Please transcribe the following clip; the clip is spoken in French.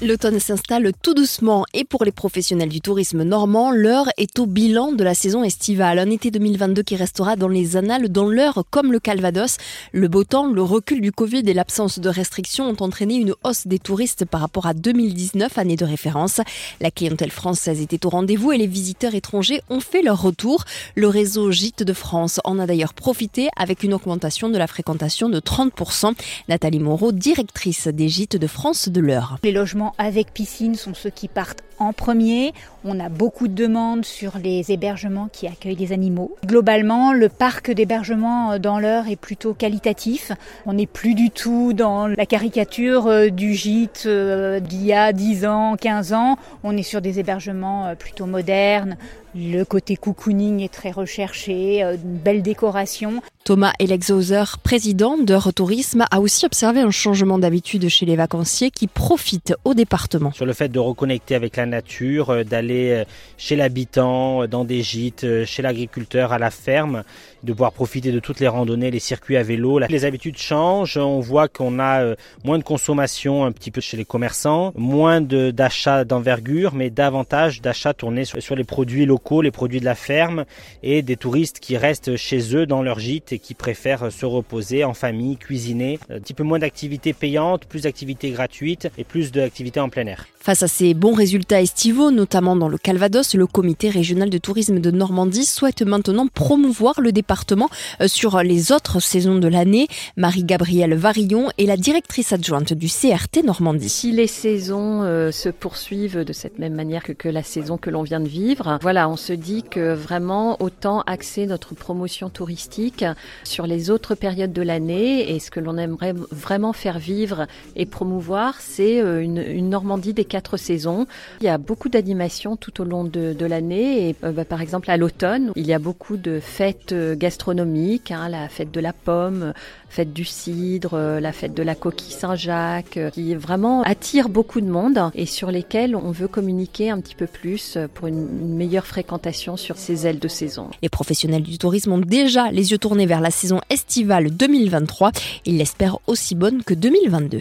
L'automne s'installe tout doucement et pour les professionnels du tourisme normand, l'heure est au bilan de la saison estivale. Un été 2022 qui restera dans les annales dans l'heure comme le Calvados. Le beau temps, le recul du Covid et l'absence de restrictions ont entraîné une hausse des touristes par rapport à 2019, année de référence. La clientèle française était au rendez-vous et les visiteurs étrangers ont fait leur retour. Le réseau Gîtes de France en a d'ailleurs profité avec une augmentation de la fréquentation de 30%. Nathalie Moreau, directrice des Gîtes de France de l'heure. Les logements avec piscine sont ceux qui partent en premier. On a beaucoup de demandes sur les hébergements qui accueillent des animaux. Globalement, le parc d'hébergement euh, dans l'heure est plutôt qualitatif. On n'est plus du tout dans la caricature euh, du gîte euh, d'il y a 10 ans, 15 ans. On est sur des hébergements plutôt modernes. Le côté cocooning est très recherché, une belle décoration. Thomas Elexhauser, président d'Eurotourisme, a aussi observé un changement d'habitude chez les vacanciers qui profitent au département. Sur le fait de reconnecter avec la nature, euh, d'aller euh, chez l'habitant, euh, dans des gîtes, chez l'agriculteur, à la ferme, de pouvoir profiter de toutes les randonnées, les circuits à vélo. Les habitudes changent, on voit qu'on a moins de consommation un petit peu chez les commerçants, moins d'achats d'envergure, mais davantage d'achats tournés sur, les produits locaux, les produits de la ferme et des touristes qui restent chez eux dans leur gîte et qui préfèrent se reposer en famille, cuisiner. Un petit peu moins d'activités payantes, plus d'activités gratuites et plus d'activités en plein air. Face à ces bons résultats estivaux, notamment dans le Calvados, le comité régional de tourisme de Normandie souhaite maintenant promouvoir le département euh, sur les autres saisons de l'année. Marie-Gabrielle Varillon est la directrice adjointe du CRT Normandie. Si les saisons euh, se poursuivent de cette même manière que, que la saison que l'on vient de vivre, voilà, on se dit que vraiment autant axer notre promotion touristique sur les autres périodes de l'année. Et ce que l'on aimerait vraiment faire vivre et promouvoir, c'est euh, une, Normandie des quatre saisons. Il y a beaucoup d'animations tout au long de, l'année. Et euh, bah, par exemple à l'automne, il y a beaucoup de fêtes euh, gastronomiques, hein, la fête de la pomme, fête du cidre, la fête de la coquille Saint-Jacques, qui vraiment attire beaucoup de monde et sur lesquelles on veut communiquer un petit peu plus pour une, une meilleure sur ces ailes de saison. Les professionnels du tourisme ont déjà les yeux tournés vers la saison estivale 2023. Ils l'espèrent aussi bonne que 2022.